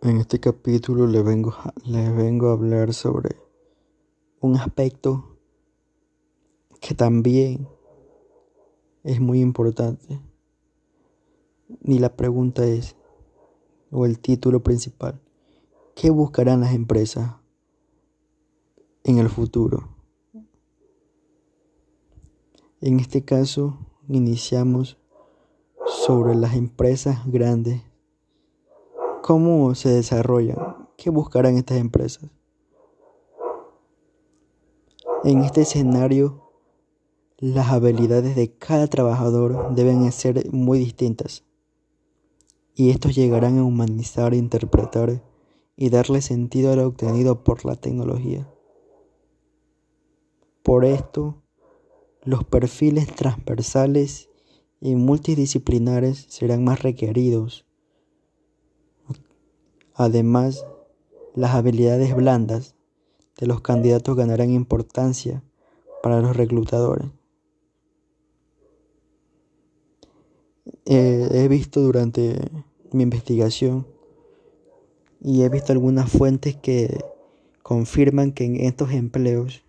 En este capítulo les vengo, vengo a hablar sobre un aspecto que también es muy importante. Y la pregunta es, o el título principal, ¿qué buscarán las empresas en el futuro? En este caso, iniciamos sobre las empresas grandes ¿Cómo se desarrollan? ¿Qué buscarán estas empresas? En este escenario, las habilidades de cada trabajador deben ser muy distintas y estos llegarán a humanizar, interpretar y darle sentido a lo obtenido por la tecnología. Por esto, los perfiles transversales y multidisciplinares serán más requeridos Además, las habilidades blandas de los candidatos ganarán importancia para los reclutadores. Eh, he visto durante mi investigación y he visto algunas fuentes que confirman que en estos empleos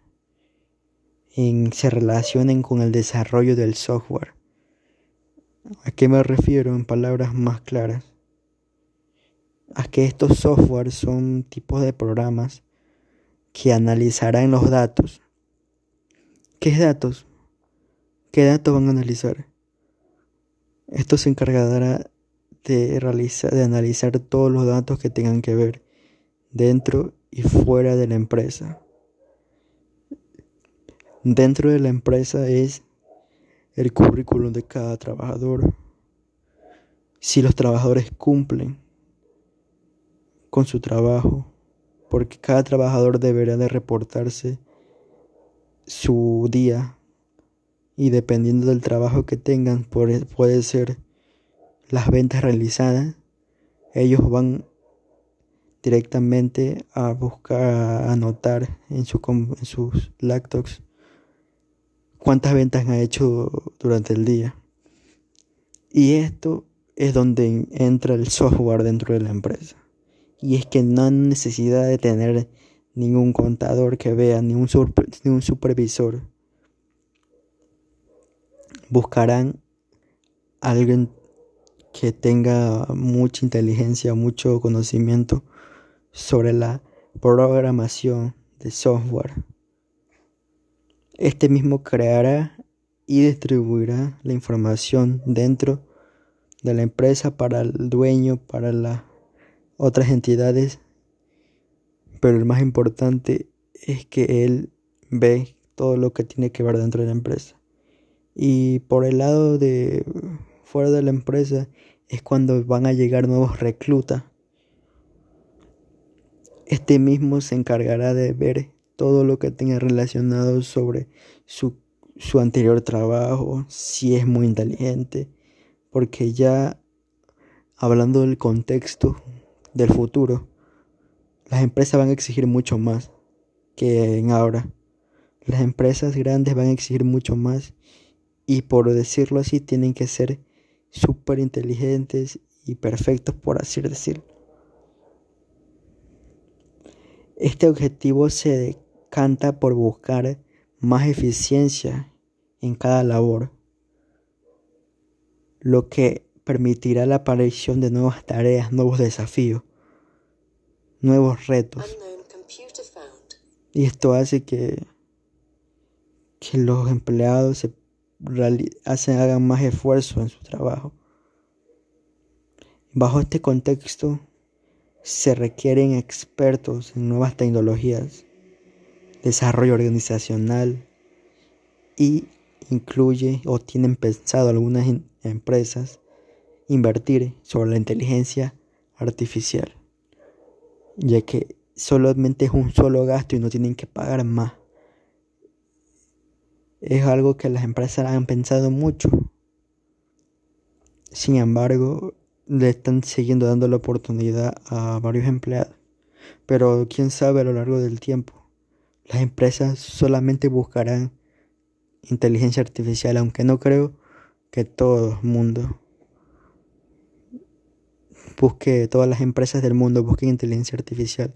se relacionen con el desarrollo del software. ¿A qué me refiero en palabras más claras? A que estos softwares son tipos de programas que analizarán los datos. ¿Qué datos? ¿Qué datos van a analizar? Esto se encargará de realizar, de analizar todos los datos que tengan que ver dentro y fuera de la empresa. Dentro de la empresa es el currículum de cada trabajador. Si los trabajadores cumplen con su trabajo, porque cada trabajador deberá de reportarse su día y dependiendo del trabajo que tengan puede ser las ventas realizadas, ellos van directamente a buscar anotar en, su, en sus laptops cuántas ventas han hecho durante el día. Y esto es donde entra el software dentro de la empresa y es que no hay necesidad de tener ningún contador que vea, ni un, supervisor. Buscarán a alguien que tenga mucha inteligencia, mucho conocimiento sobre la programación de software. Este mismo creará y distribuirá la información dentro de la empresa para el dueño, para la otras entidades, pero el más importante es que él ve todo lo que tiene que ver dentro de la empresa. Y por el lado de fuera de la empresa es cuando van a llegar nuevos reclutas. Este mismo se encargará de ver todo lo que tenga relacionado sobre su, su anterior trabajo, si es muy inteligente, porque ya hablando del contexto, del futuro, las empresas van a exigir mucho más que en ahora. Las empresas grandes van a exigir mucho más y por decirlo así tienen que ser súper inteligentes y perfectos por así decirlo. Este objetivo se decanta por buscar más eficiencia en cada labor, lo que permitirá la aparición de nuevas tareas, nuevos desafíos, nuevos retos. Y esto hace que, que los empleados se hacen, hagan más esfuerzo en su trabajo. Bajo este contexto se requieren expertos en nuevas tecnologías, desarrollo organizacional y incluye o tienen pensado algunas empresas invertir sobre la inteligencia artificial, ya que solamente es un solo gasto y no tienen que pagar más. Es algo que las empresas han pensado mucho. Sin embargo, le están siguiendo dando la oportunidad a varios empleados. Pero quién sabe a lo largo del tiempo. Las empresas solamente buscarán inteligencia artificial, aunque no creo que todo el mundo busque, todas las empresas del mundo busquen inteligencia artificial,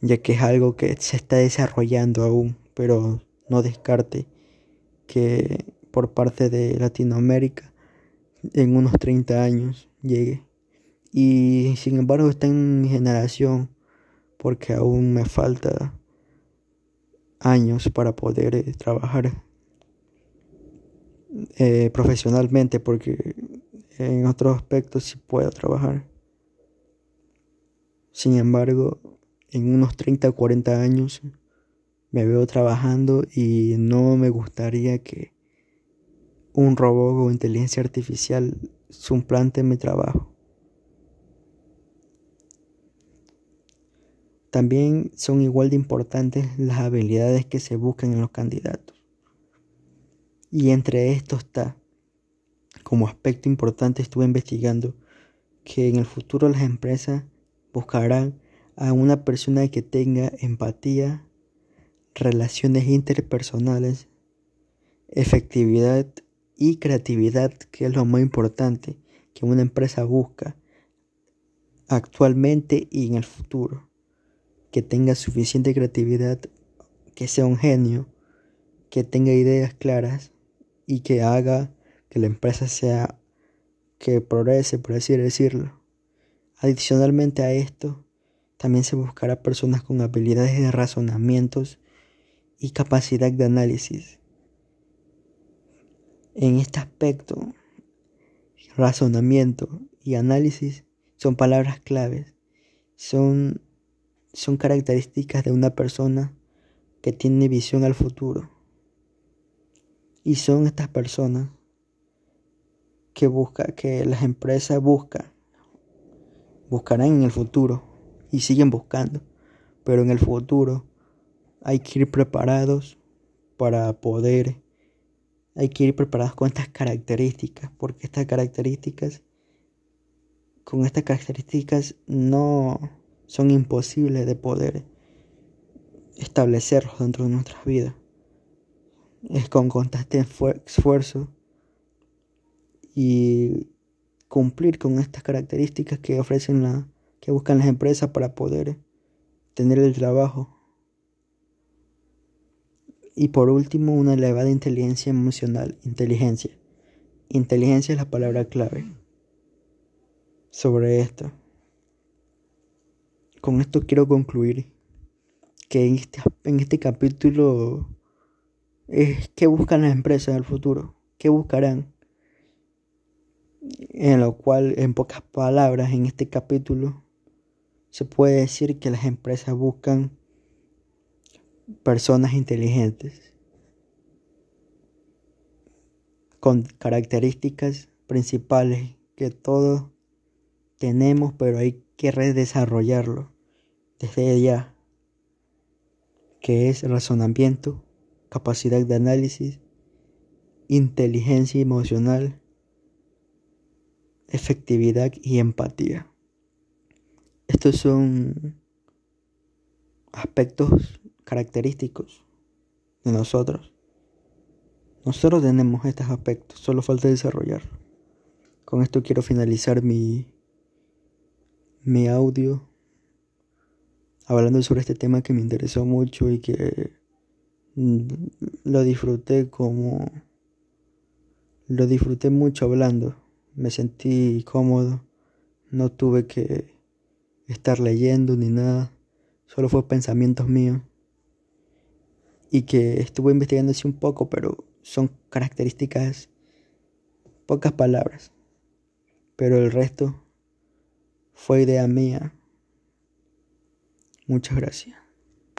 ya que es algo que se está desarrollando aún, pero no descarte que por parte de Latinoamérica en unos 30 años llegue. Y sin embargo está en mi generación porque aún me falta años para poder eh, trabajar eh, profesionalmente porque en otros aspectos sí puedo trabajar. Sin embargo, en unos 30 o 40 años me veo trabajando y no me gustaría que un robot o inteligencia artificial suplante mi trabajo. También son igual de importantes las habilidades que se buscan en los candidatos. Y entre estos está, como aspecto importante estuve investigando, que en el futuro las empresas buscarán a una persona que tenga empatía, relaciones interpersonales, efectividad y creatividad, que es lo más importante que una empresa busca actualmente y en el futuro. Que tenga suficiente creatividad, que sea un genio, que tenga ideas claras y que haga que la empresa sea que progrese, por así decirlo. Adicionalmente a esto, también se buscará personas con habilidades de razonamientos y capacidad de análisis. En este aspecto, razonamiento y análisis son palabras claves. Son son características de una persona que tiene visión al futuro. Y son estas personas que busca, que las empresas buscan, buscarán en el futuro y siguen buscando. Pero en el futuro hay que ir preparados para poder, hay que ir preparados con estas características, porque estas características, con estas características no son imposibles de poder establecerlos dentro de nuestras vidas. Es con constante esfuerzo y cumplir con estas características que ofrecen la que buscan las empresas para poder tener el trabajo. Y por último, una elevada inteligencia emocional, inteligencia. Inteligencia es la palabra clave sobre esto con esto quiero concluir que en este, en este capítulo es qué buscan las empresas el futuro, qué buscarán. En lo cual, en pocas palabras, en este capítulo, se puede decir que las empresas buscan personas inteligentes con características principales que todos tenemos, pero hay que redesarrollarlo desde ya, que es razonamiento, capacidad de análisis, inteligencia emocional, efectividad y empatía. Estos son aspectos característicos de nosotros. Nosotros tenemos estos aspectos, solo falta desarrollarlo. Con esto quiero finalizar mi mi audio hablando sobre este tema que me interesó mucho y que mm, lo disfruté como lo disfruté mucho hablando me sentí cómodo no tuve que estar leyendo ni nada solo fue pensamientos míos y que estuve investigando así un poco pero son características pocas palabras pero el resto fue idea mía. Muchas gracias.